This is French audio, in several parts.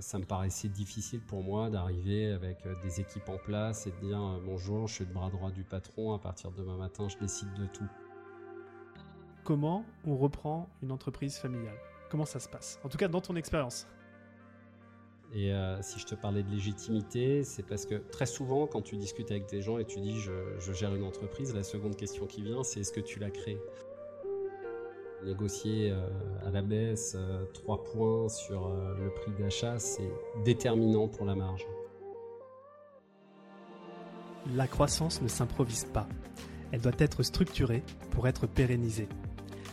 Ça me paraissait difficile pour moi d'arriver avec euh, des équipes en place et de dire euh, bonjour, je suis le bras droit du patron, à partir de demain matin, je décide de tout. Comment on reprend une entreprise familiale? Comment ça se passe? En tout cas, dans ton expérience. Et euh, si je te parlais de légitimité, c'est parce que très souvent, quand tu discutes avec des gens et tu dis je, je gère une entreprise, la seconde question qui vient, c'est est-ce que tu l'as créée? Négocier euh, à la baisse euh, 3 points sur euh, le prix d'achat, c'est déterminant pour la marge. La croissance ne s'improvise pas. Elle doit être structurée pour être pérennisée.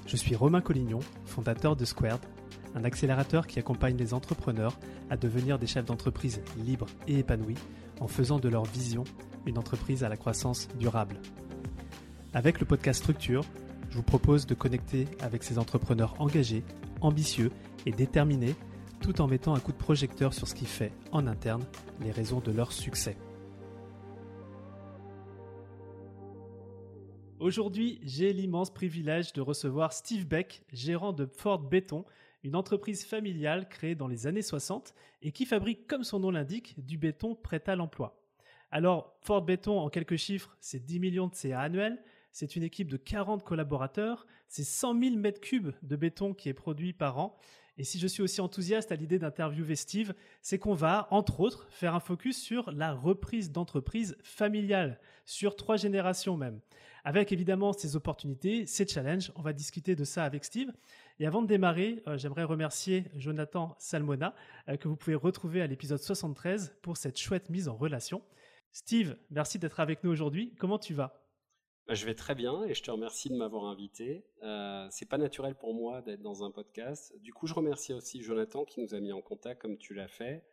Je suis Romain Collignon, fondateur de Squared, un accélérateur qui accompagne les entrepreneurs à devenir des chefs d'entreprise libres et épanouis en faisant de leur vision une entreprise à la croissance durable. Avec le podcast Structure, je vous propose de connecter avec ces entrepreneurs engagés, ambitieux et déterminés tout en mettant un coup de projecteur sur ce qui fait, en interne, les raisons de leur succès. Aujourd'hui, j'ai l'immense privilège de recevoir Steve Beck, gérant de Ford Béton, une entreprise familiale créée dans les années 60 et qui fabrique, comme son nom l'indique, du béton prêt à l'emploi. Alors, Ford Béton, en quelques chiffres, c'est 10 millions de CA annuels, c'est une équipe de 40 collaborateurs, c'est 100 000 mètres cubes de béton qui est produit par an. Et si je suis aussi enthousiaste à l'idée d'interviewer Steve, c'est qu'on va, entre autres, faire un focus sur la reprise d'entreprise familiale, sur trois générations même. Avec évidemment ses opportunités, ses challenges, on va discuter de ça avec Steve. Et avant de démarrer, euh, j'aimerais remercier Jonathan Salmona, euh, que vous pouvez retrouver à l'épisode 73 pour cette chouette mise en relation. Steve, merci d'être avec nous aujourd'hui. Comment tu vas? Je vais très bien et je te remercie de m'avoir invité. Euh, c'est pas naturel pour moi d'être dans un podcast. Du coup, je remercie aussi Jonathan qui nous a mis en contact comme tu l'as fait.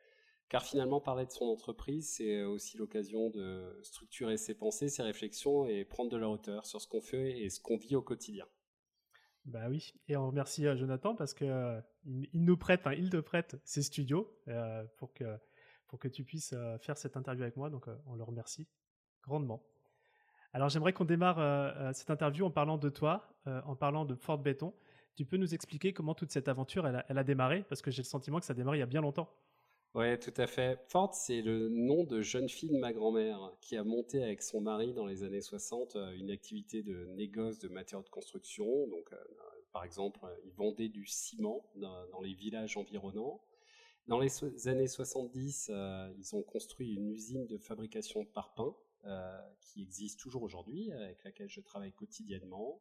Car finalement, parler de son entreprise, c'est aussi l'occasion de structurer ses pensées, ses réflexions et prendre de la hauteur sur ce qu'on fait et ce qu'on vit au quotidien. Bah oui, et on remercie euh, Jonathan parce que euh, il, nous prête, il te prête ses studios euh, pour que pour que tu puisses euh, faire cette interview avec moi. Donc, on le remercie grandement. Alors, j'aimerais qu'on démarre euh, cette interview en parlant de toi, en parlant de Fort Béton. Tu peux nous expliquer comment toute cette aventure elle a, démarré? Parce que j'ai le sentiment que ça a démarré il y a bien longtemps. Ouais, tout à fait. Ford, c'est le nom de jeune fille de ma grand-mère qui a monté avec son mari dans les années 60 une activité de négoce de matériaux de construction. Donc, euh, par exemple, ils vendaient du ciment dans, les villages environnants. Dans les années 70, euh, ils ont construit une usine de fabrication de parpaings euh, qui existe toujours aujourd'hui, avec laquelle je travaille quotidiennement.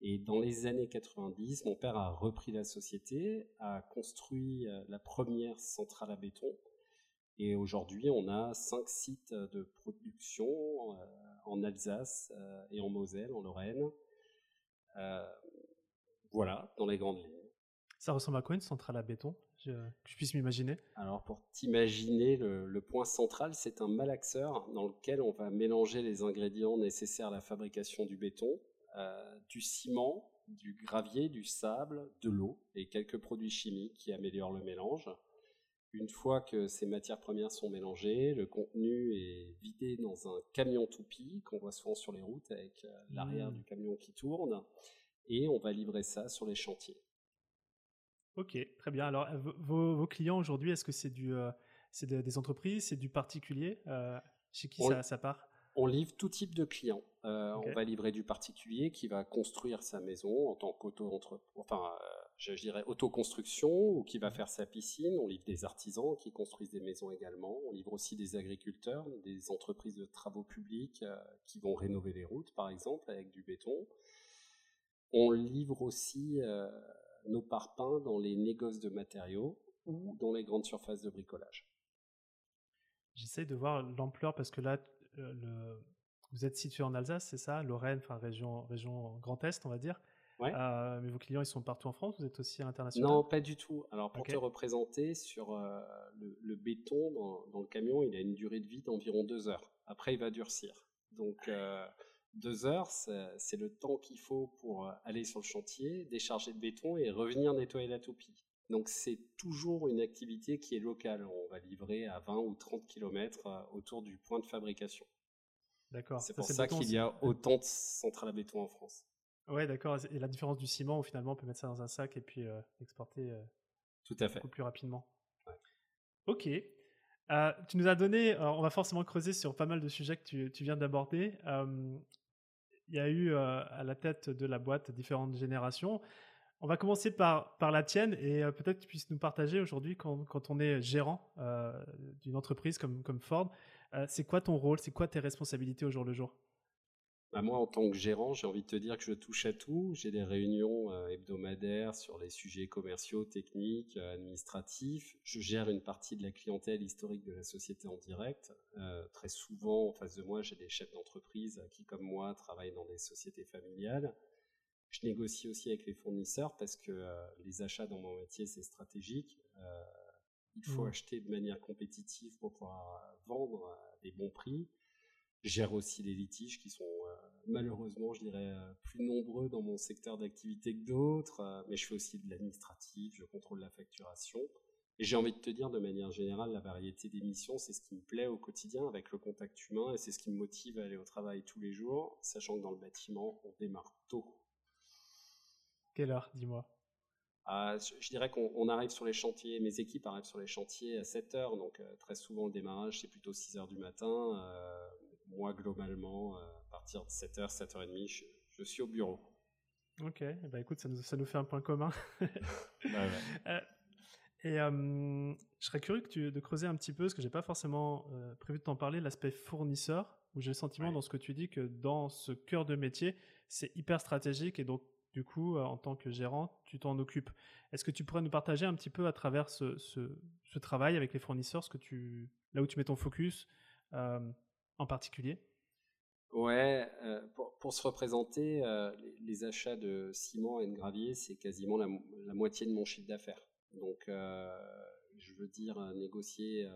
Et dans les années 90, mon père a repris la société, a construit la première centrale à béton. Et aujourd'hui, on a cinq sites de production euh, en Alsace euh, et en Moselle, en Lorraine. Euh, voilà, dans les grandes lignes. Ça ressemble à quoi une centrale à béton? Je, Que je puisse m'imaginer Alors, pour t'imaginer, le, le, point central, c'est un malaxeur dans lequel on va mélanger les ingrédients nécessaires à la fabrication du béton euh, du ciment, du gravier, du sable, de l'eau et quelques produits chimiques qui améliorent le mélange. Une fois que ces matières premières sont mélangées, le contenu est vidé dans un camion toupie qu'on voit souvent sur les routes avec euh, l'arrière mmh. du camion qui tourne et on va livrer ça sur les chantiers. Ok, très bien. Alors, vos, vos clients aujourd'hui, est-ce que c'est du, euh, c'est des entreprises, c'est du particulier euh, Chez qui ça, ça part? on livre tout type de clients. Euh, okay. On va livrer du particulier qui va construire sa maison en tant qu'auto entre enfin euh, je, dirais autoconstruction ou qui va faire sa piscine. On livre des artisans qui construisent des maisons également. On livre aussi des agriculteurs, des entreprises de travaux publics euh, qui vont rénover les routes par exemple avec du béton. On livre aussi euh, nos parpaings dans les négoces de matériaux ou dans les grandes surfaces de bricolage. J'essaie de voir l'ampleur parce que là, le, vous êtes situé en Alsace, c'est ça? Lorraine, enfin région, région Grand Est, on va dire. Ouais. Euh, mais vos clients, ils sont partout en France? Vous êtes aussi à l'international Non, pas du tout. Alors, pour okay. te représenter, sur euh, le, le, béton dans, dans, le camion, il a une durée de vie d'environ deux heures. Après, il va durcir. Donc, euh, deux heures, c'est le temps qu'il faut pour aller sur le chantier, décharger de béton et revenir nettoyer la toupie. Donc, c'est toujours une activité qui est locale. On va livrer à 20 ou 30 km autour du point de fabrication. D'accord. C'est pour ça, qu'il y a autant de centrales à béton en France. Ouais, d'accord. Et la différence du ciment, où finalement, on peut mettre ça dans un sac et puis euh, exporter euh, Tout à fait. beaucoup plus rapidement. Ouais. Ok. Euh, tu nous as donné, on va forcément creuser sur pas mal de sujets que tu, tu viens d'aborder. Il y a eu à la tête de la boîte différentes générations. On va commencer par, par la tienne et peut-être que tu puisses nous partager aujourd'hui quand, quand, on est gérant d'une entreprise comme, comme Ford, c'est quoi ton rôle, c'est quoi tes responsabilités au jour le jour? Bah, moi, en tant que gérant, j'ai envie de te dire que je touche à tout. J'ai des réunions euh, hebdomadaires sur les sujets commerciaux, techniques, euh, administratifs. Je gère une partie de la clientèle historique de la société en direct. Euh, très souvent, en face de moi, j'ai des chefs d'entreprise qui, comme moi, travaillent dans des sociétés familiales. Je négocie aussi avec les fournisseurs parce que les achats dans mon métier, c'est stratégique. il faut mmh. acheter de manière compétitive pour pouvoir vendre à des bons prix. Je gère aussi les litiges qui sont euh, malheureusement, je dirais, euh, plus nombreux dans mon secteur d'activité que d'autres, euh, mais je fais aussi de l'administratif, je contrôle la facturation. Et j'ai envie de te dire, de manière générale, la variété des missions, c'est ce qui me plaît au quotidien avec le contact humain et c'est ce qui me motive à aller au travail tous les jours, sachant que dans le bâtiment, on démarre tôt. Quelle heure, dis-moi? Ah, je dirais qu'on arrive sur les chantiers, mes équipes arrivent sur les chantiers à 7 heures, donc très souvent le démarrage c'est plutôt 6 heures du matin moi, globalement, euh, à partir de 7h, 7h30, je, suis au bureau. Ok, bah écoute, ça nous, ça nous fait un point commun. Euh, et euh, je serais curieux que tu, de creuser un petit peu, parce que j'ai pas forcément prévu de t'en parler, l'aspect fournisseur, où j'ai le sentiment dans ce que tu dis que dans ce cœur de métier, c'est hyper stratégique et donc du coup, en tant que gérant, tu t'en occupes. Est-ce que tu pourrais nous partager un petit peu à travers ce, ce, travail avec les fournisseurs, ce que tu, là où tu mets ton focus, en particulier? Ouais, euh, pour, se représenter, euh, les, achats de ciment et de gravier, c'est quasiment la, moitié de mon chiffre d'affaires. Donc, euh, je veux dire, négocier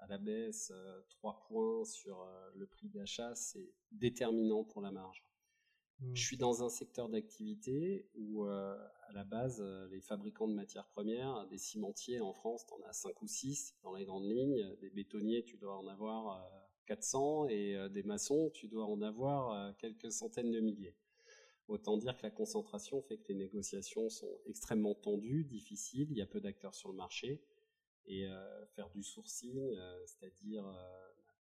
à la baisse 3 points sur le prix d'achat, c'est déterminant pour la marge. Mmh. Je suis dans un secteur d'activité où, à la base, les fabricants de matières premières, des cimentiers en France, tu en as 5 ou 6 dans les grandes lignes, des bétonniers, tu dois en avoir 400 et euh, des maçons, tu dois en avoir euh, quelques centaines de milliers. Autant dire que la concentration fait que les négociations sont extrêmement tendues, difficiles, il y a peu d'acteurs sur le marché. Et euh, faire du sourcing, c'est-à-dire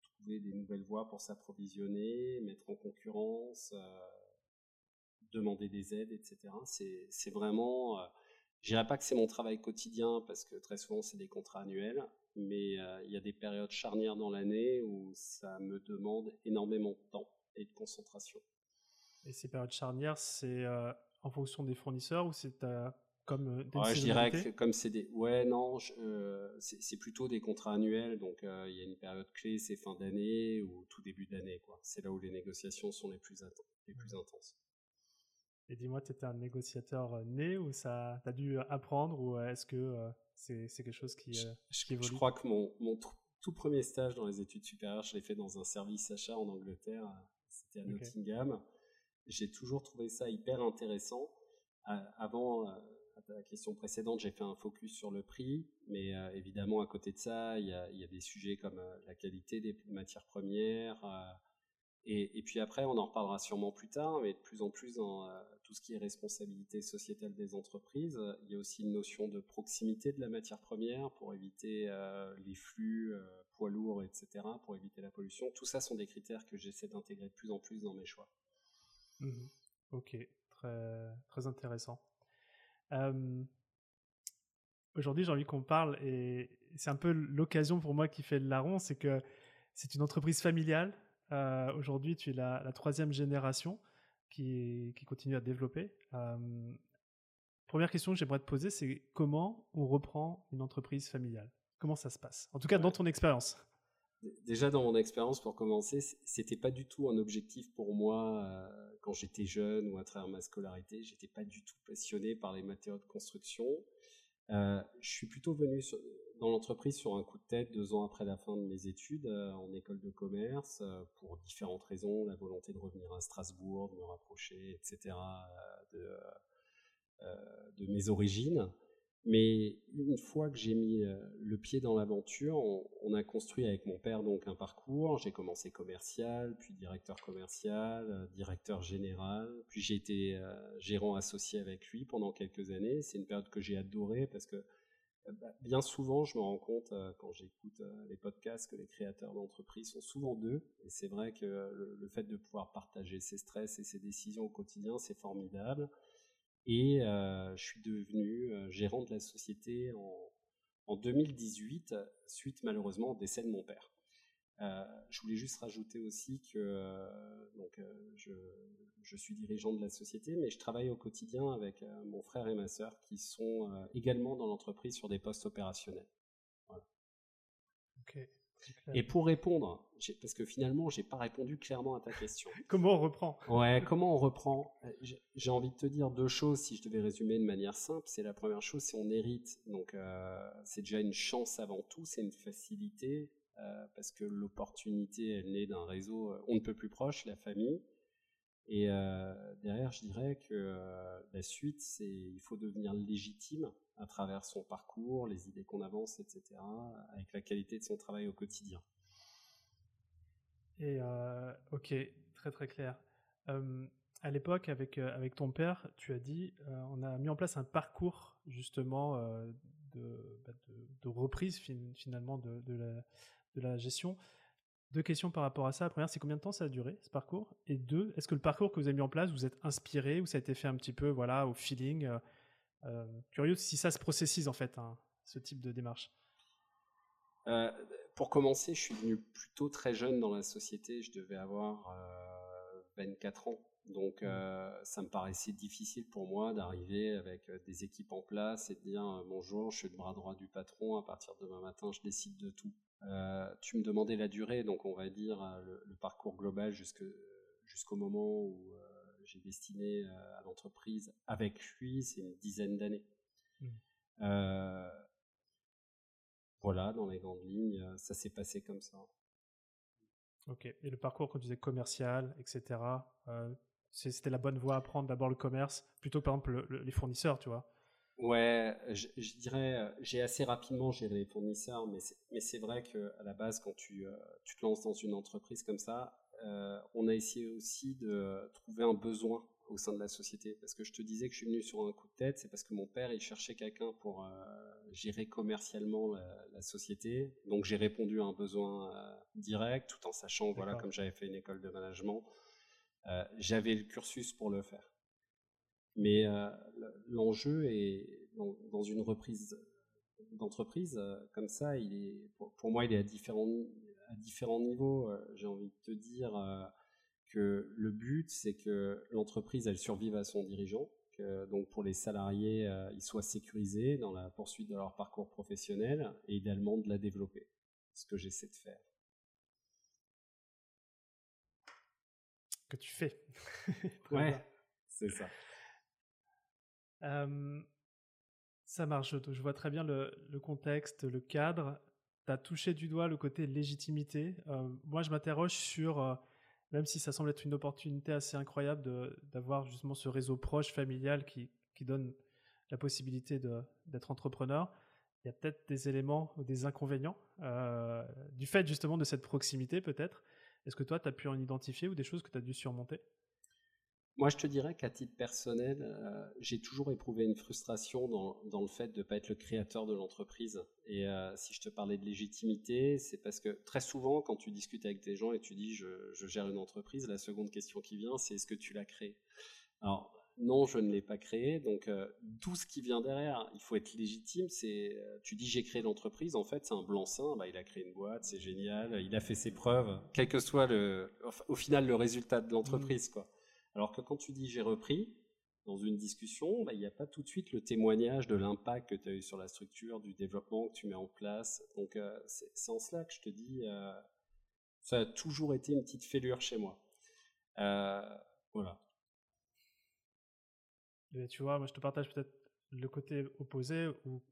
trouver des nouvelles voies pour s'approvisionner, mettre en concurrence, demander des aides, etc. C'est vraiment, je dirais pas que c'est mon travail quotidien parce que très souvent c'est des contrats annuels, mais euh, il y a des périodes charnières dans l'année où ça me demande énormément de temps et de concentration. Et ces périodes charnières, c'est euh, en fonction des fournisseurs ou c'est euh, comme des ouais, Je dirais que comme c'est des... Ouais, non, c'est plutôt des contrats annuels, donc il y a une période clé, c'est fin d'année ou tout début d'année. C'est là où les négociations sont les plus, les plus mmh. intenses. Et dis-moi, tu étais un négociateur né ou ça, tu as dû apprendre ou est-ce que c'est quelque chose qui, je, euh, évolue? Je crois que mon, mon tout premier stage dans les études supérieures, je l'ai fait dans un service achat en Angleterre. C'était à Nottingham. J'ai toujours trouvé ça hyper intéressant. Avant, à la question précédente, j'ai fait un focus sur le prix, mais euh, évidemment, à côté de ça, il y a, y a, des sujets comme euh, la qualité des matières premières. et, et, puis après, on en reparlera sûrement plus tard, mais de plus en plus dans tout ce qui est responsabilité sociétale des entreprises. Il y a aussi une notion de proximité de la matière première pour éviter euh, les flux, euh, poids lourds, etc., pour éviter la pollution. Tout ça sont des critères que j'essaie d'intégrer de plus en plus dans mes choix. Mmh ok, très, intéressant. Euh, aujourd'hui, j'ai envie qu'on parle, et c'est un peu l'occasion pour moi qui fait le larron, c'est que c'est une entreprise familiale. Aujourd'hui, tu es la troisième génération qui, continue à développer. première question que j'aimerais te poser, c'est comment on reprend une entreprise familiale? Comment ça se passe? En tout cas, dans ton expérience. Déjà, dans mon expérience, pour commencer, c'était pas du tout un objectif pour moi euh, quand j'étais jeune ou à travers ma scolarité. J'étais pas du tout passionné par les matériaux de construction. Euh, je suis plutôt venu dans l'entreprise sur un coup de tête deux ans après la fin de mes études euh, en école de commerce euh, pour différentes raisons, la volonté de revenir à Strasbourg, de me rapprocher, etc. De mes origines. Mais une fois que j'ai mis le pied dans l'aventure, on, a construit avec mon père donc un parcours. J'ai commencé commercial, puis directeur commercial, directeur général, puis j'ai été gérant associé avec lui pendant quelques années. C'est une période que j'ai adorée parce que bah, bien souvent, je me rends compte quand j'écoute les podcasts que les créateurs d'entreprise sont souvent deux. Et c'est vrai que le, fait de pouvoir partager ses stress et ses décisions au quotidien, c'est formidable. Et je suis devenu gérant de la société en, en 2018, suite malheureusement au décès de mon père. Je voulais juste rajouter aussi que donc, je, suis dirigeant de la société, mais je travaille au quotidien avec mon frère et ma sœur qui sont également dans l'entreprise sur des postes opérationnels. Voilà. Et pour répondre, parce que finalement, j'ai pas répondu clairement à ta question. comment on reprend? Ouais, comment on reprend? J'ai envie de te dire deux choses si je devais résumer de manière simple. C'est la première chose, c'est on hérite. Donc, c'est déjà une chance avant tout, c'est une facilité. Euh, parce que l'opportunité, elle naît d'un réseau euh, on ne peut plus proche, la famille. Et euh, derrière, je dirais que la suite, c'est il faut devenir légitime à travers son parcours, les idées qu'on avance, etc., avec la qualité de son travail au quotidien. Et ok, très très clair. à l'époque, avec, avec ton père, tu as dit, on a mis en place un parcours justement de, bah, de, reprise finalement de, de la, de la gestion. Deux questions par rapport à ça. La première, c'est combien de temps ça a duré ce parcours? Et deux, est-ce que le parcours que vous avez mis en place, vous êtes inspiré ou ça a été fait un petit peu voilà, au feeling euh, euh, Curieux si ça se processise en fait, hein, ce type de démarche. Euh, pour commencer, je suis venu plutôt très jeune dans la société. Je devais avoir 24 ans. Donc mmh. ça me paraissait difficile pour moi d'arriver avec des équipes en place et de dire bonjour, je suis le bras droit du patron, à partir de demain matin je décide de tout. Euh, tu me demandais la durée, donc on va dire euh, le, parcours global jusqu'au moment où euh, j'ai destiné à l'entreprise avec lui, c'est une dizaine d'années. Mmh. voilà, dans les grandes lignes, ça s'est passé comme ça. Ok, et le parcours, quand tu disais commercial, etc., c'était la bonne voie à prendre d'abord le commerce, plutôt par exemple les fournisseurs, tu vois? Ouais, je, dirais, euh, j'ai assez rapidement géré les fournisseurs, mais c'est vrai qu'à la base, quand tu, euh, tu, te lances dans une entreprise comme ça, euh, on a essayé aussi de trouver un besoin au sein de la société. Parce que je te disais que je suis venu sur un coup de tête, c'est parce que mon père, il cherchait quelqu'un pour gérer commercialement la, société. Donc j'ai répondu à un besoin direct, tout en sachant, voilà, comme j'avais fait une école de management, j'avais le cursus pour le faire. Mais euh, l'enjeu est dans, une reprise d'entreprise euh, comme ça, il est pour, moi il est à différents à différents niveaux. Euh, j'ai envie de te dire que le but c'est que l'entreprise elle survive à son dirigeant, que donc pour les salariés ils soient sécurisés dans la poursuite de leur parcours professionnel et idéalement de la développer. Ce que j'essaie de faire. Que tu fais. ouais, c'est ça ça marche, je vois très bien le, contexte, le cadre. Tu touché du doigt le côté légitimité. moi, je m'interroge sur, même si ça semble être une opportunité assez incroyable d'avoir justement ce réseau proche, familial, qui, qui donne la possibilité d'être entrepreneur, il y a peut-être des éléments ou des inconvénients du fait justement de cette proximité peut-être. Est-ce que toi, tu as pu en identifier ou des choses que tu as dû surmonter? Moi, je te dirais qu'à titre personnel, euh, j'ai toujours éprouvé une frustration dans, dans le fait de ne pas être le créateur de l'entreprise. Et euh, si je te parlais de légitimité, c'est parce que très souvent, quand tu discutes avec des gens et tu dis je, je gère une entreprise, la seconde question qui vient, c'est est-ce que tu l'as créée? Alors, non, je ne l'ai pas créé. Donc, euh, tout ce qui vient derrière, il faut être légitime. C'est, tu dis j'ai créé l'entreprise, en fait, c'est un blanc-seing. Bah, il a créé une boîte, c'est génial. Il a fait ses preuves, quel que soit le, au final le résultat de l'entreprise, mmh. quoi. Alors que quand tu dis j'ai repris, dans une discussion, bah, il n'y a pas tout de suite le témoignage de l'impact que tu as eu sur la structure, du développement que tu mets en place. Donc euh, c'est en cela que je te dis, euh, ça a toujours été une petite fêlure chez moi. Euh, voilà. tu vois, moi je te partage peut-être le côté opposé où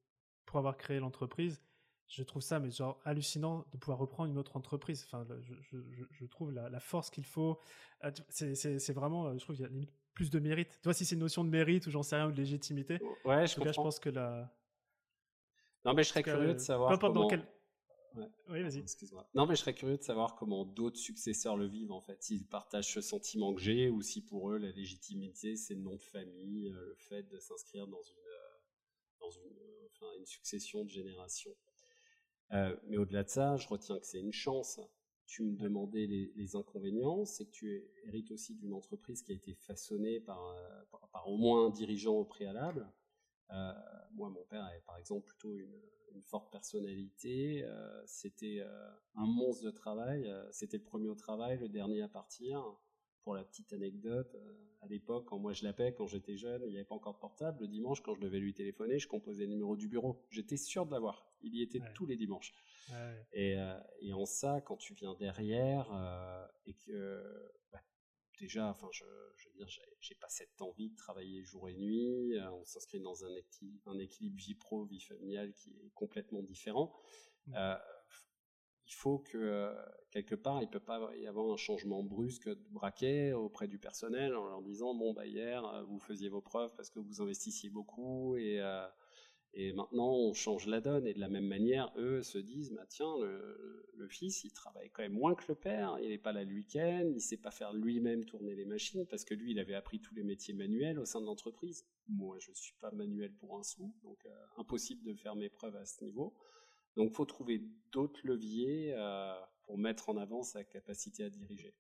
pour avoir créé l'entreprise, je trouve ça mais genre hallucinant de pouvoir reprendre une autre entreprise. Enfin, je, je, trouve la, force qu'il faut. Ah, c'est vraiment, euh, je trouve qu'il y a limite plus de mérite. Tu vois, si c'est une notion de mérite ou j'en sais rien ou de légitimité. Ouais, je pense que la. Non, mais je serais curieux de savoir. comment... quel... Oui, vas-y. Excuse-moi. Non, mais je serais curieux de savoir comment d'autres successeurs le vivent en fait. S'ils partagent ce sentiment que j'ai ou si pour eux la légitimité c'est le nom de famille, euh, le fait de s'inscrire dans une, euh, dans une une succession de générations. Mais au-delà de ça, je retiens que c'est une chance. Tu me demandais les, inconvénients, c'est que tu hérites aussi d'une entreprise qui a été façonnée par, par, au moins un dirigeant au préalable. moi, mon père avait par exemple plutôt une, forte personnalité. Euh, c'était euh, un monstre de travail. Euh, c'était le premier au travail, le dernier à partir. Pour la petite anecdote, à l'époque, quand moi je l'appelais, quand j'étais jeune, il n'y avait pas encore de portable. Le dimanche, quand je devais lui téléphoner, je composais le numéro du bureau. J'étais sûr de l'avoir. Il y était tous les dimanches. Et, en ça, quand tu viens derrière et que bah, déjà, enfin, je, je, veux dire, j'ai pas cette envie de travailler jour et nuit. Euh, on s'inscrit dans un, un, équilibre vie pro, vie familiale qui est complètement différent. Mmh. Euh, il faut que euh, quelque part, il peut pas y avoir un changement brusque de braquet auprès du personnel en leur disant bon bah hier vous faisiez vos preuves parce que vous investissiez beaucoup et et maintenant, on change la donne. Et de la même manière, eux se disent, bah, tiens, le, fils, il travaille quand même moins que le père. Il n'est pas là le week-end. Il sait pas faire lui-même tourner les machines parce que lui, il avait appris tous les métiers manuels au sein de l'entreprise. Moi, je suis pas manuel pour un sou. Donc, euh, impossible de faire mes preuves à ce niveau. Donc, faut trouver d'autres leviers euh, pour mettre en avant sa capacité à diriger.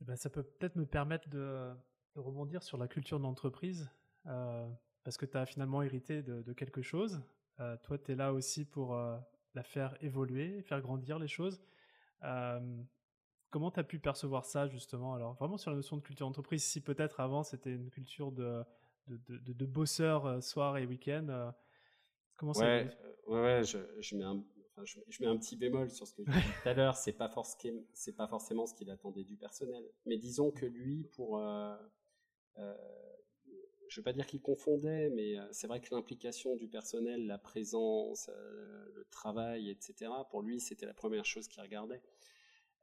Eh ben, ça peut peut-être me permettre de, rebondir sur la culture d'entreprise. Euh, parce que tu as finalement hérité de, quelque chose. Euh, toi, tu es là aussi pour euh, la faire évoluer, faire grandir les choses. Euh, comment tu as pu percevoir ça, justement? Alors, vraiment sur la notion de culture d'entreprise, si peut-être avant c'était une culture de, de, de, bosseurs soir et week-end, comment ça Ouais, ouais, je, je, mets un, je, mets un petit bémol sur ce que je disais tout à l'heure. C'est pas, c'est pas forcément ce qu'il attendait du personnel. Mais disons que lui, pour je ne veux pas dire qu'il confondait, mais euh, c'est vrai que l'implication du personnel, la présence, euh, le travail, etc., pour lui, c'était la première chose qu'il regardait.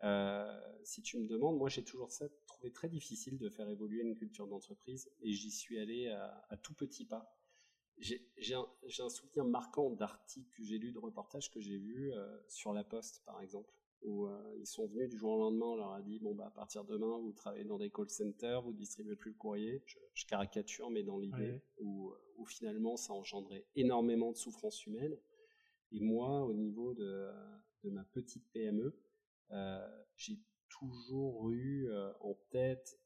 Euh, si tu me demandes, moi j'ai toujours ça, trouvé très difficile de faire évoluer une culture d'entreprise et j'y suis allé à, tout petits pas. J'ai un, un, souvenir marquant d'articles que j'ai lus, de reportages que j'ai vus sur La Poste par exemple où euh, ils sont venus du jour au lendemain, on leur a dit bon bah à partir de demain vous travaillez dans des call centers, vous distribuez plus le courrier. Je, caricature mais dans l'idée où, finalement ça engendrait énormément de souffrance humaine. Et moi au niveau de, de ma petite PME, euh, j'ai toujours eu euh, en tête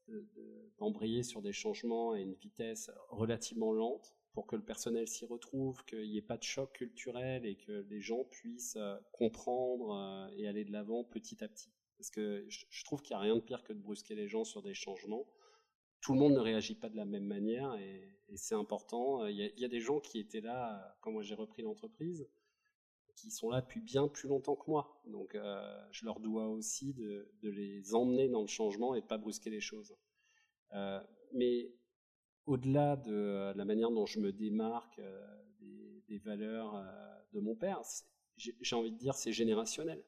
d'embrayer sur des changements à une vitesse relativement lente pour que le personnel s'y retrouve, qu'il n'y ait pas de choc culturel et que les gens puissent euh, comprendre euh, et aller de l'avant petit à petit. Parce que je trouve qu'il n'y a rien de pire que de brusquer les gens sur des changements. Tout le monde ne réagit pas de la même manière et, c'est important. Il y, a, des gens qui étaient là quand moi j'ai repris l'entreprise, qui sont là depuis bien plus longtemps que moi. Donc euh, je leur dois aussi de, les emmener dans le changement et de pas brusquer les choses. mais au-delà de euh, la manière dont je me démarque euh, des, valeurs euh, de mon père, j'ai envie de dire c'est générationnel.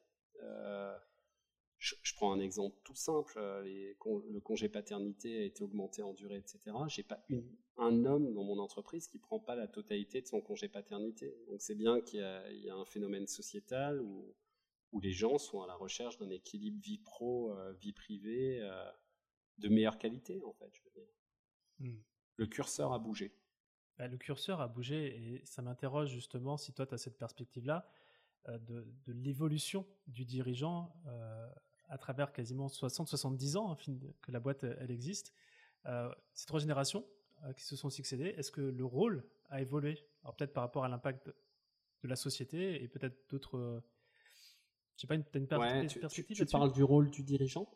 Je, prends un exemple tout simple, le congé paternité a été augmenté en durée, etc. J'ai pas un homme dans mon entreprise qui prend pas la totalité de son congé paternité. Donc c'est bien qu'il y, a un phénomène sociétal où, les gens sont à la recherche d'un équilibre vie pro, vie privée de meilleure qualité, en fait. Hmm le curseur a bougé. Bah, le curseur a bougé et ça m'interroge justement si toi tu as cette perspective-là euh, de, l'évolution du dirigeant euh, à travers quasiment 60-70 ans hein, que la boîte elle existe. Euh, ces trois générations qui se sont succédées, est-ce que le rôle a évolué? Alors peut-être par rapport à l'impact de la société et peut-être d'autres... je sais pas, une, une perspective tu parles du rôle du dirigeant?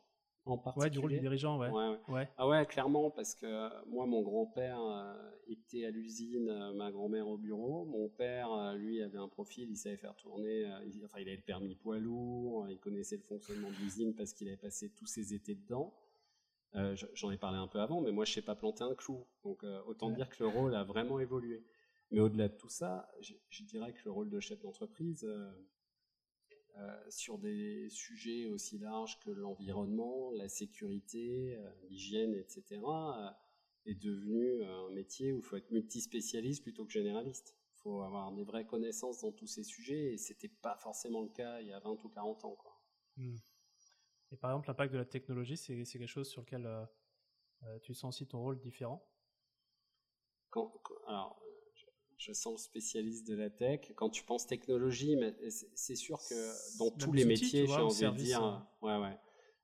Ouais, du rôle du dirigeant, ouais. Ouais, Ah ouais, clairement, parce que euh, moi, mon grand-père euh, était à l'usine, euh, ma grand-mère au bureau. Mon père, lui, avait un profil, il savait faire tourner, il, enfin, il avait le permis poids lourd, il connaissait le fonctionnement de l'usine parce qu'il avait passé tous ses étés dedans. J'en ai parlé un peu avant, mais moi, je sais pas planter un clou. Donc, autant dire que le rôle a vraiment évolué. Mais au-delà de tout ça, je, dirais que le rôle de chef d'entreprise, euh, sur des sujets aussi larges que l'environnement, la sécurité, euh, l'hygiène, etc., euh, est devenu un métier où il faut être multispécialiste plutôt que généraliste. Il faut avoir des vraies connaissances dans tous ces sujets et c'était pas forcément le cas il y a 20 ou 40 ans. Quoi. Hmm. Et par exemple, l'impact de la technologie, c'est quelque chose sur lequel tu sens aussi ton rôle différent? Quand, Alors, je sens le spécialiste de la tech. Quand tu penses technologie, c'est sûr que dans tous les métiers, j'ai envie de dire, hein. ouais, ouais.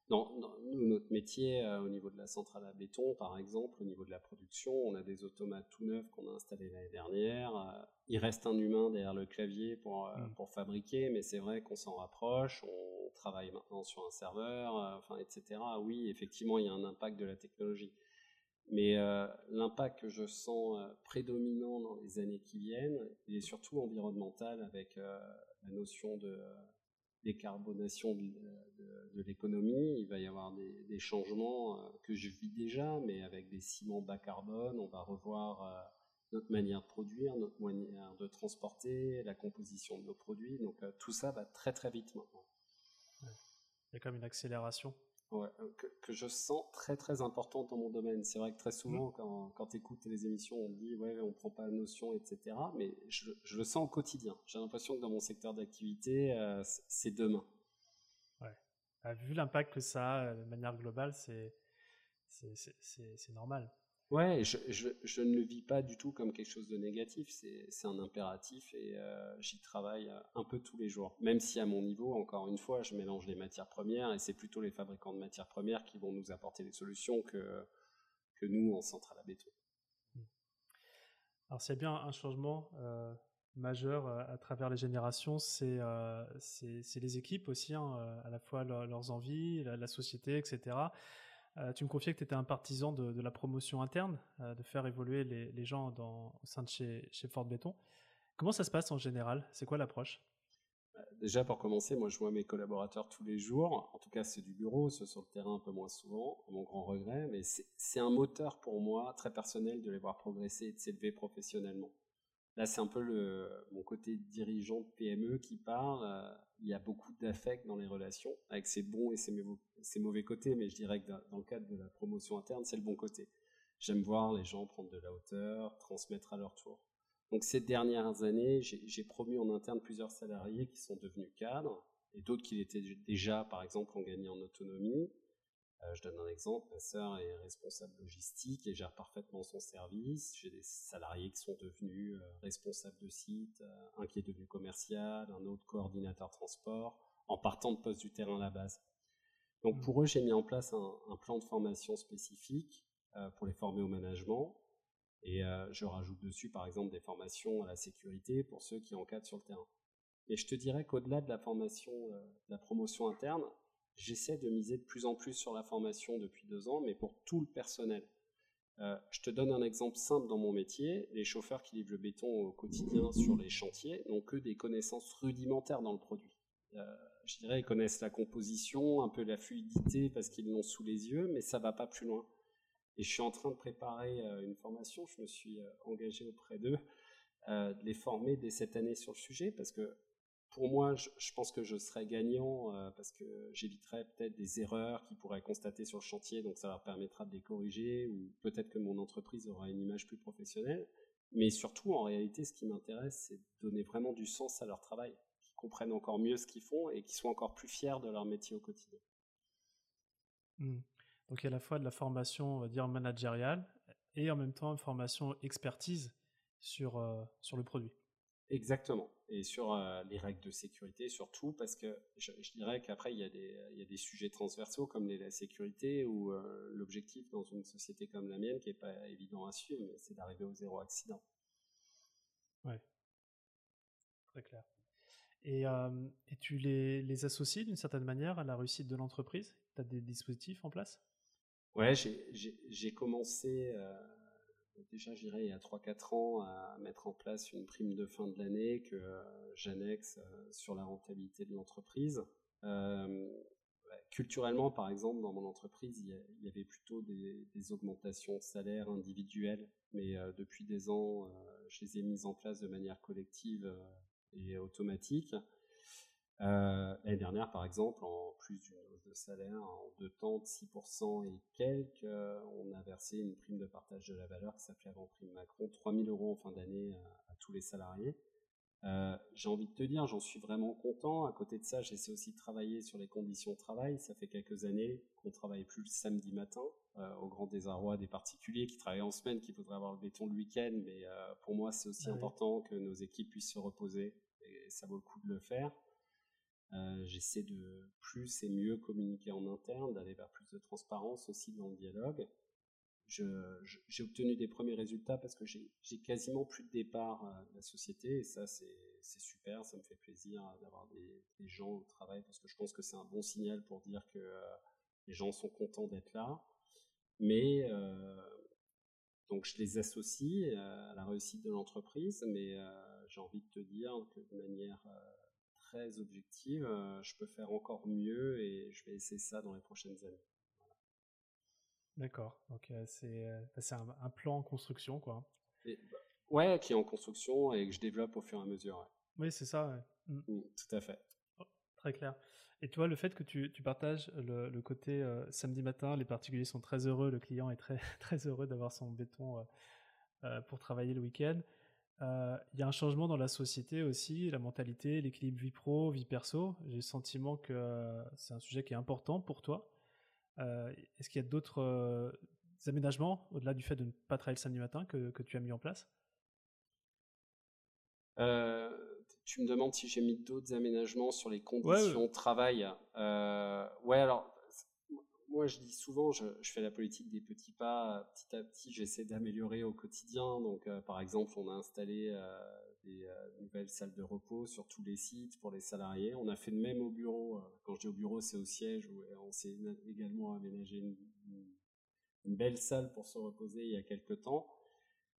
Dans, nous, notre métier, euh, au niveau de la centrale à béton, par exemple, au niveau de la production, on a des automates tout neufs qu'on a installés l'année dernière. Euh, il reste un humain derrière le clavier pour, euh, mm. pour fabriquer, mais c'est vrai qu'on s'en rapproche. On travaille maintenant sur un serveur, enfin, etc. Oui, effectivement, il y a un impact de la technologie. Mais l'impact que je sens prédominant dans les années qui viennent, il est surtout environnemental avec la notion de décarbonation de, l'économie. Il va y avoir des, changements euh, que je vis déjà, mais avec des ciments bas carbone, on va revoir euh, notre manière de produire, notre manière de transporter, la composition de nos produits. Donc euh, tout ça va très très vite maintenant. Il y a comme une accélération Ouais, que, je sens très très importante dans mon domaine. C'est vrai que très souvent, mmh. quand, quand tu écoutes les émissions, on dit ouais, on prend pas la notion, etc. Mais je, je, le sens au quotidien. J'ai l'impression que dans mon secteur d'activité, euh, c'est demain. Ouais. Ah, vu l'impact que ça a euh, de manière globale, c'est normal. Ouais, je, je, ne le vis pas du tout comme quelque chose de négatif, c'est un impératif et euh, j'y travaille euh, un peu tous les jours. Même si à mon niveau, encore une fois, je mélange les matières premières et c'est plutôt les fabricants de matières premières qui vont nous apporter les solutions que, nous en centrale à béton. Alors c'est bien un changement euh, majeur à travers les générations, c'est les équipes aussi, hein, à la fois leurs envies, la société, etc. Euh, tu me confiais que tu étais un partisan de, la promotion interne, euh, de faire évoluer les, gens au sein de chez, chez Ford Béton. Comment ça se passe en général? C'est quoi l'approche? Bah, Déjà, pour commencer, moi, je vois mes collaborateurs tous les jours. En tout cas, c'est du bureau, c'est sur le terrain un peu moins souvent, à mon grand regret. Mais c'est un moteur pour moi, très personnel, de les voir progresser et de s'élever professionnellement. Là, c'est un peu mon côté dirigeant de PME qui parle. Il y a beaucoup d'affect dans les relations, avec ses bons et ses mauvais, côtés, mais je dirais que dans le cadre de la promotion interne, c'est le bon côté. J'aime voir les gens prendre de la hauteur, transmettre à leur tour. Donc ces dernières années, j'ai promu en interne plusieurs salariés qui sont devenus cadres, et d'autres qui l'étaient déjà, par exemple, ont gagné en autonomie. Euh, je donne un exemple, ma sœur est responsable logistique et gère parfaitement son service. J'ai des salariés qui sont devenus euh, responsables de site, euh, un qui est devenu commercial, un autre coordinateur transport, en partant de poste du terrain à la base. Donc mmh. pour eux, j'ai mis en place un, plan de formation spécifique pour les former au management. Et je rajoute dessus, par exemple, des formations à la sécurité pour ceux qui encadrent sur le terrain. Et je te dirais qu'au-delà de la formation, de la promotion interne, j'essaie de miser de plus en plus sur la formation depuis deux ans, mais pour tout le personnel. Euh, je te donne un exemple simple dans mon métier. Les chauffeurs qui livrent le béton au quotidien sur les chantiers n'ont que des connaissances rudimentaires dans le produit. Euh, je dirais, ils connaissent la composition, un peu la fluidité parce qu'ils l'ont sous les yeux, mais ça va pas plus loin. Et je suis en train de préparer euh, une formation. Je me suis engagé auprès d'eux de les former dès cette année sur le sujet parce que pour moi, je, pense que je serais gagnant euh, parce que j'éviterais peut-être des erreurs qu'ils pourraient constater sur le chantier, donc ça leur permettra de les corriger, ou peut-être que mon entreprise aura une image plus professionnelle. Mais surtout, en réalité, ce qui m'intéresse, c'est de donner vraiment du sens à leur travail, qu'ils comprennent encore mieux ce qu'ils font et qu'ils soient encore plus fiers de leur métier au quotidien. Mmh. Donc à la fois de la formation, on va dire, managériale, et en même temps une formation expertise sur, euh, sur le produit. Exactement. Et sur euh, les règles de sécurité, surtout, parce que je, dirais qu'après, il y, a des, il y a des sujets transversaux comme la sécurité, où euh, l'objectif dans une société comme la mienne, qui n'est pas évident à suivre, c'est d'arriver au zéro accident. Ouais. Très clair. Et, euh, et tu les, les associes d'une certaine manière à la réussite de l'entreprise? Tu as des dispositifs en place? Ouais, j'ai commencé déjà, j'irai il y a 3-4 ans à mettre en place une prime de fin de l'année que euh, j'annexe euh, sur la rentabilité de l'entreprise. Euh, culturellement, par exemple, dans mon entreprise, il y, avait plutôt des, augmentations de salaire individuelles, mais depuis des ans, je les ai mises en place de manière collective et automatique. L'année dernière, par exemple, en plus d'une de salaire en deux temps de 6% et quelques. Euh, on a versé une prime de partage de la valeur qui s'appelait avant prime Macron, 3000 euros en fin d'année à, tous les salariés. Euh, j'ai envie de te dire, j'en suis vraiment content. À côté de ça, j'essaie aussi de travailler sur les conditions de travail. Ça fait quelques années qu'on ne travaille plus le samedi matin, euh, au grand désarroi des particuliers qui travaillent en semaine, qui voudraient avoir le béton le week-end. Mais euh, pour moi, c'est aussi important que nos équipes puissent se reposer et ça vaut le coup de le faire. J'essaie de plus et mieux communiquer en interne, d'aller vers plus de transparence aussi dans le dialogue j'ai obtenu des premiers résultats parce que j'ai quasiment plus de départ euh, de la société et ça c'est super, ça me fait plaisir d'avoir des, gens au travail parce que je pense que c'est un bon signal pour dire que euh, les gens sont contents d'être là. Mais euh, donc je les associe à la réussite de l'entreprise, mais j'ai envie de te dire que de manière très objective, je peux faire encore mieux et je vais essayer ça dans les prochaines années. D'accord. Donc c'est c'est un, plan en construction, quoi. Et, bah, ouais, qui est en construction et que je développe au fur et à mesure. Oui, c'est ça. Mmh. Mmh, tout à fait. Oh, très clair. Et toi, le fait que tu, tu partages le, le côté samedi matin, les particuliers sont très heureux, le client est très, très heureux d'avoir son béton pour travailler le week-end. Il y a un changement dans la société aussi, la mentalité, l'équilibre vie pro, vie perso. J'ai le sentiment que c'est un sujet qui est important pour toi. Euh, est-ce qu'il y a d'autres euh, aménagements, au-delà du fait de ne pas travailler le samedi matin, que, tu as mis en place? Euh, Tu me demandes si j'ai mis d'autres aménagements sur les conditions de travail. ouais, alors, moi je dis souvent, je, fais la politique des petits pas. Petit à petit, j'essaie d'améliorer au quotidien. Donc, par exemple, on a installé des nouvelles salles de repos sur tous les sites pour les salariés. On a fait le même au bureau. Quand je dis au bureau, c'est au siège où on s'est également aménagé une, belle salle pour se reposer il y a quelques temps.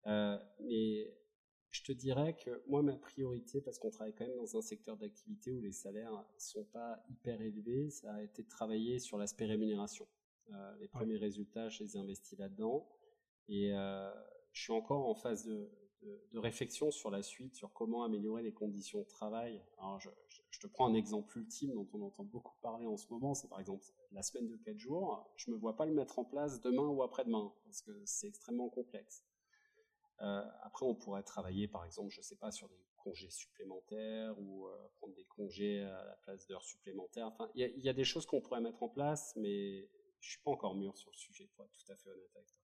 Euh, mais je te dirais que moi, ma priorité, parce qu'on travaille quand même dans un secteur d'activité où les salaires sont pas hyper élevés, ça a été de travailler sur l'aspect rémunération. Euh, les premiers résultats, je les ai investis là-dedans. Et euh, je suis encore en phase de, de, réflexion sur la suite, sur comment améliorer les conditions de travail. Alors, je, te prends un exemple ultime dont on entend beaucoup parler en ce moment, c'est par exemple la semaine de 4 jours. Je ne me vois pas le mettre en place demain ou après-demain, parce que c'est extrêmement complexe. Euh, après, on pourrait travailler, par exemple, je ne sais pas, sur des congés supplémentaires ou euh, prendre des congés à la place d'heures supplémentaires. Enfin, il y, a des choses qu'on pourrait mettre en place, mais je suis pas encore mûr sur le sujet, pour être tout à fait honnête avec toi.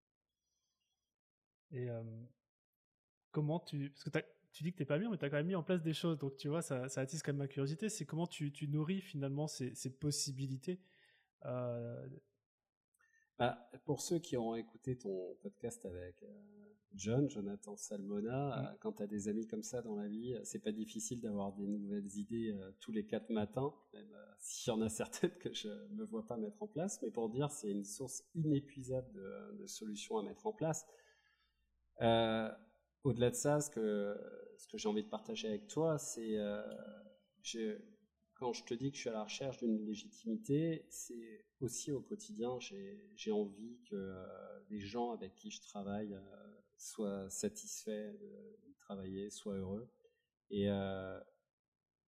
Et euh, comment tu. Parce que tu dis que tu n'es pas bien, mais tu as quand même mis en place des choses. Donc, tu vois, ça, ça attise quand même ma curiosité. C'est comment tu, tu, nourris finalement ces, ces possibilités. Bah, pour ceux qui ont écouté ton podcast avec John, Jonathan Salmona, mmh. euh, quand tu as des amis comme ça dans la vie, c'est pas difficile d'avoir des nouvelles idées euh, tous les quatre matins, même s'il y en a certaines que je me vois pas mettre en place. Mais pour dire, c'est une source inépuisable de, de, solutions à mettre en place. Euh, au-delà de ça, ce que, ce que j'ai envie de partager avec toi, c'est euh, quand je te dis que je suis à la recherche d'une légitimité, c'est aussi au quotidien, j'ai envie que euh, les gens avec qui je travaille euh, soient satisfaits de, travailler, soient heureux. Et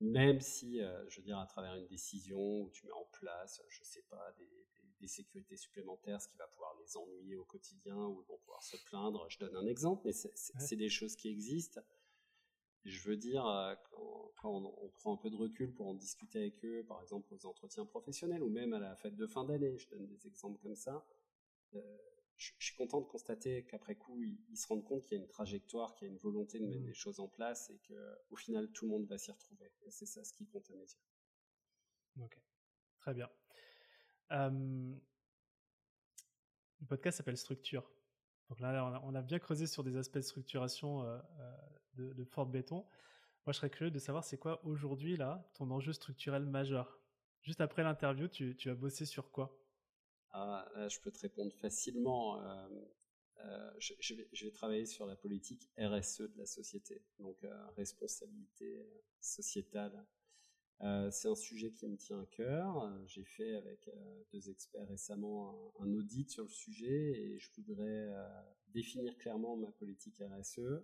même si, je veux dire, à travers une décision où tu mets en place, je sais pas, des, des sécurités supplémentaires, ce qui va pouvoir les ennuyer au quotidien ou vont pouvoir se plaindre. Je donne un exemple, mais c'est des choses qui existent. Je veux dire, euh, quand, on, prend un peu de recul pour en discuter avec eux, par exemple aux entretiens professionnels ou même à la fête de fin d'année, je donne des exemples comme ça, euh, je, suis content de constater qu'après coup, ils, se rendent compte qu'il y a une trajectoire, qu'il y a une volonté de mettre mmh. des choses en place et qu'au final, tout le monde va s'y retrouver. Et c'est ça ce qui compte à mes yeux. Ok, très bien le podcast s'appelle Structure. Donc là, on a, bien creusé sur des aspects de structuration euh, euh, de, de Fort Béton. Moi, je serais curieux de savoir c'est quoi aujourd'hui là ton enjeu structurel majeur? Juste après l'interview, tu, tu as bossé sur quoi? Là, je peux te répondre facilement. Euh, je, vais, je, vais, travailler sur la politique RSE de la société, donc responsabilité sociétale euh, c'est un sujet qui me tient à cœur. J'ai fait avec euh, deux experts récemment un, audit sur le sujet et je voudrais euh, définir clairement ma politique RSE,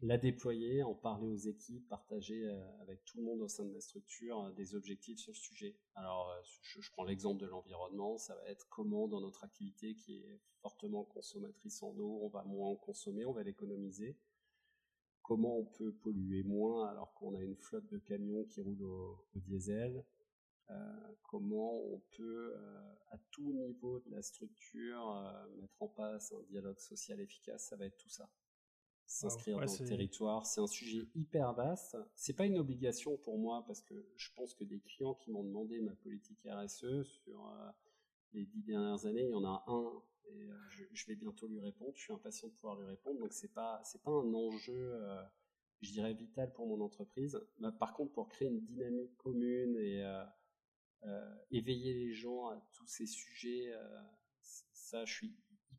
la déployer, en parler aux équipes, partager avec tout le monde au sein de la structure des objectifs sur le sujet. Alors, je, je prends l'exemple de l'environnement, ça va être comment dans notre activité qui est fortement consommatrice en eau, on va moins en consommer, on va l'économiser. Comment on peut polluer moins alors qu'on a une flotte de camions qui roulent au, diesel, comment on peut à tout niveau de la structure mettre en place un dialogue social efficace, ça va être tout ça s'inscrire dans le territoire. C'est un sujet hyper vaste. C'est pas une obligation pour moi parce que je pense que des clients qui m'ont demandé ma politique RSE sur euh, les dix dernières années, il y en a un et euh, je, vais bientôt lui répondre. Je suis impatient de pouvoir lui répondre. Donc c'est pas c'est pas un enjeu, euh, je dirais vital pour mon entreprise. Par contre, pour créer une dynamique commune et éveiller les gens à tous ces sujets, ça, je suis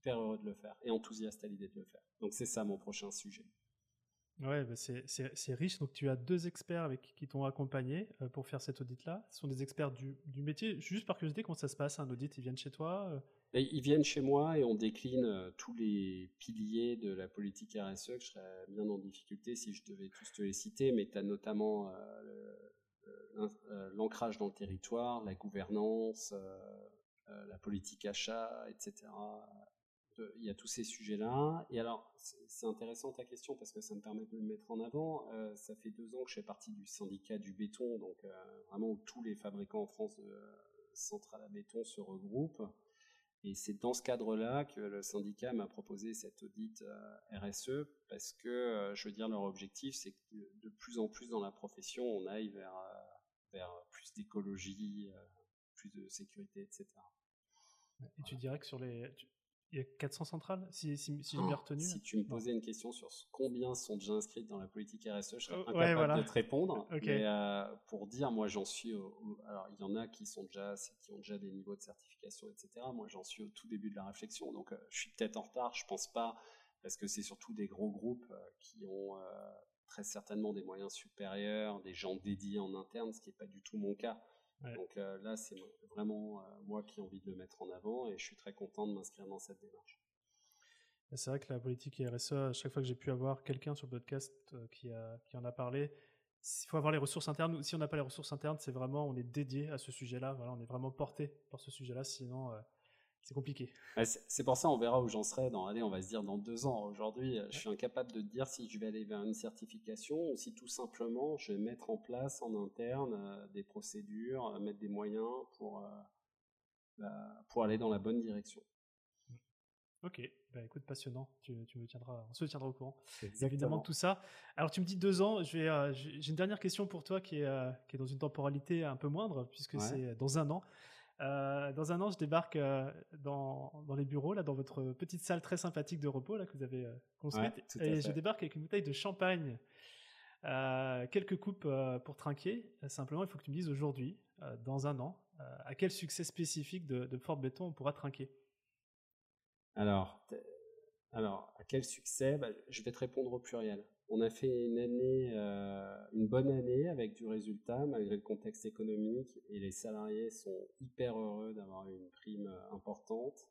hyper heureux de le faire et enthousiaste à l'idée de le faire. Donc c'est ça mon prochain sujet. Ouais, bah, c'est riche. Donc tu as deux experts avec qui t'ont accompagné euh, pour faire cet audit-là. Ce sont des experts du, du, métier. Juste par curiosité, comment ça se passe un audit? Ils viennent chez toi euh? Ils viennent chez moi et on décline euh, tous les piliers de la politique RSE, que je serais bien en difficulté si je devais tous te les citer, mais tu as notamment l'ancrage dans le territoire, la gouvernance, la politique achat, etc il y a tous ces sujets-là. Et alors, c'est intéressant ta question parce que ça me permet de le mettre en avant. Euh, ça fait deux ans que je fais partie du syndicat du béton, donc euh, vraiment où tous les fabricants en France de euh, centrales à béton se regroupent. Et c'est dans ce cadre-là que le syndicat m'a proposé cet audit RSE parce que, je veux dire, leur objectif, c'est que de plus en plus dans la profession, on aille vers, vers plus d'écologie, plus de sécurité, etc. Et tu dirais que sur les, il y a 400 centrales, si, si, j'ai bien retenu. Si tu me posais une question sur combien sont déjà inscrites dans la politique RSE, je serais oh, incapable de te répondre. Mais euh, pour dire, moi j'en suis Alors il y en a qui, sont déjà, qui ont déjà des niveaux de certification, etc. Moi j'en suis au tout début de la réflexion, donc euh, je suis peut-être en retard, je pense pas, parce que c'est surtout des gros groupes euh, qui ont très certainement des moyens supérieurs, des gens dédiés en interne, ce qui n'est pas du tout mon cas. Donc euh, là, c'est vraiment euh, moi qui ai envie de le mettre en avant et je suis très content de m'inscrire dans cette démarche. C'est vrai que la politique RSE, à chaque fois que j'ai pu avoir quelqu'un sur le podcast euh, qui, qui en a parlé, il faut avoir les ressources internes. Si on n'a pas les ressources internes, c'est vraiment, on est dédié à ce sujet-là. Voilà, on est vraiment porté par ce sujet-là. Sinon, c'est compliqué. c'est pour ça, on verra où j'en serai dans, allez, on va se dire dans deux ans. Aujourd'hui, je suis incapable de dire si je vais aller vers une certification ou si tout simplement je vais mettre en place en interne euh, des procédures, euh, mettre des moyens pour, euh, bah, pour aller dans la bonne direction. Ok, bah, écoute, passionnant. Tu, tu, me tiendras, on se tiendra au courant. Évidemment tout ça. Alors tu me dis deux ans. J'ai une dernière question pour toi qui est, qui est dans une temporalité un peu moindre puisque c'est dans un an. Euh, dans un an, je débarque euh, dans, dans, les bureaux, là, dans votre petite salle très sympathique de repos là, que vous avez euh, construite. et je débarque avec une bouteille de champagne, quelques coupes pour trinquer. simplement, il faut que tu me dises aujourd'hui, dans un an, à quel succès spécifique de, de Fort Béton on pourra trinquer? Alors, alors, à quel succès? Bah, Je vais te répondre au pluriel. On a fait une année, euh, une bonne année avec du résultat malgré le contexte économique et les salariés sont hyper heureux d'avoir une prime euh, importante.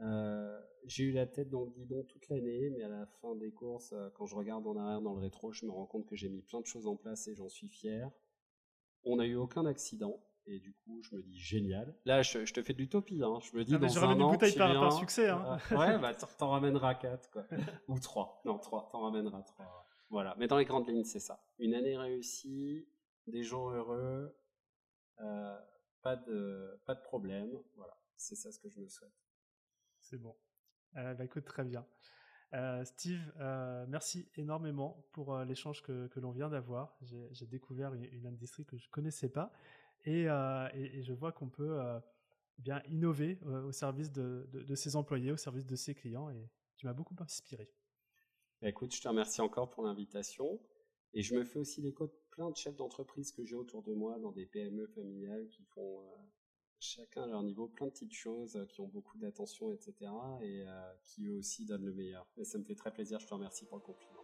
Euh, j'ai eu la tête dans le guidon toute l'année, mais à la fin des courses, quand je regarde en arrière dans le rétro, je me rends compte que j'ai mis plein de choses en place et j'en suis fier. On n'a eu aucun accident. Et du coup, je me dis génial. Là, je, te fais de l'utopie. Hein. Je me dis ah, dans un an, bouteille par, par, succès. Hein. ouais, bah t'en ramèneras quatre, quoi. ou trois. Non, trois. T'en ramèneras trois. Voilà. Mais dans les grandes lignes, c'est ça. Une année réussie, des gens heureux, euh, pas de pas de problème. Voilà. C'est ça ce que je me souhaite. C'est bon. Euh, bah, écoute, très bien. Euh, Steve, euh, merci énormément pour euh, l'échange que, que l'on vient d'avoir. J'ai découvert une, une, industrie que je connaissais pas euh, et, je vois qu'on peut euh, bien innover euh, au service de, ses employés, au service de ses clients, et tu m'as beaucoup inspiré. Bah, écoute, je te remercie encore pour l'invitation. Et je me fais aussi l'écho de plein de chefs d'entreprise que j'ai autour de moi dans des PME familiales qui font chacun à leur niveau plein de petites choses, qui ont beaucoup d'attention, etc. et qui eux aussi donnent le meilleur. Et ça me fait très plaisir. Je te remercie pour le compliment.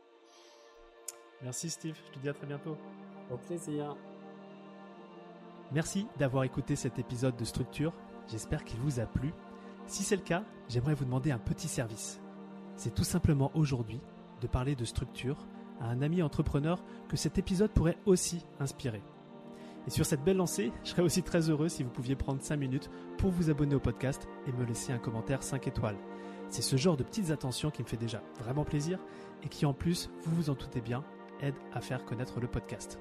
Merci Steve. Je te dis à très bientôt. Au plaisir. Merci d'avoir écouté cet épisode de Structure, j'espère qu'il vous a plu. Si c'est le cas, j'aimerais vous demander un petit service. C'est tout simplement aujourd'hui de parler de structure à un ami entrepreneur que cet épisode pourrait aussi inspirer. Et sur cette belle lancée, je serais aussi très heureux si vous pouviez prendre 5 minutes pour vous abonner au podcast et me laisser un commentaire 5 étoiles. C'est ce genre de petites attentions qui me fait déjà vraiment plaisir et qui en plus, vous vous en doutez bien, aide à faire connaître le podcast.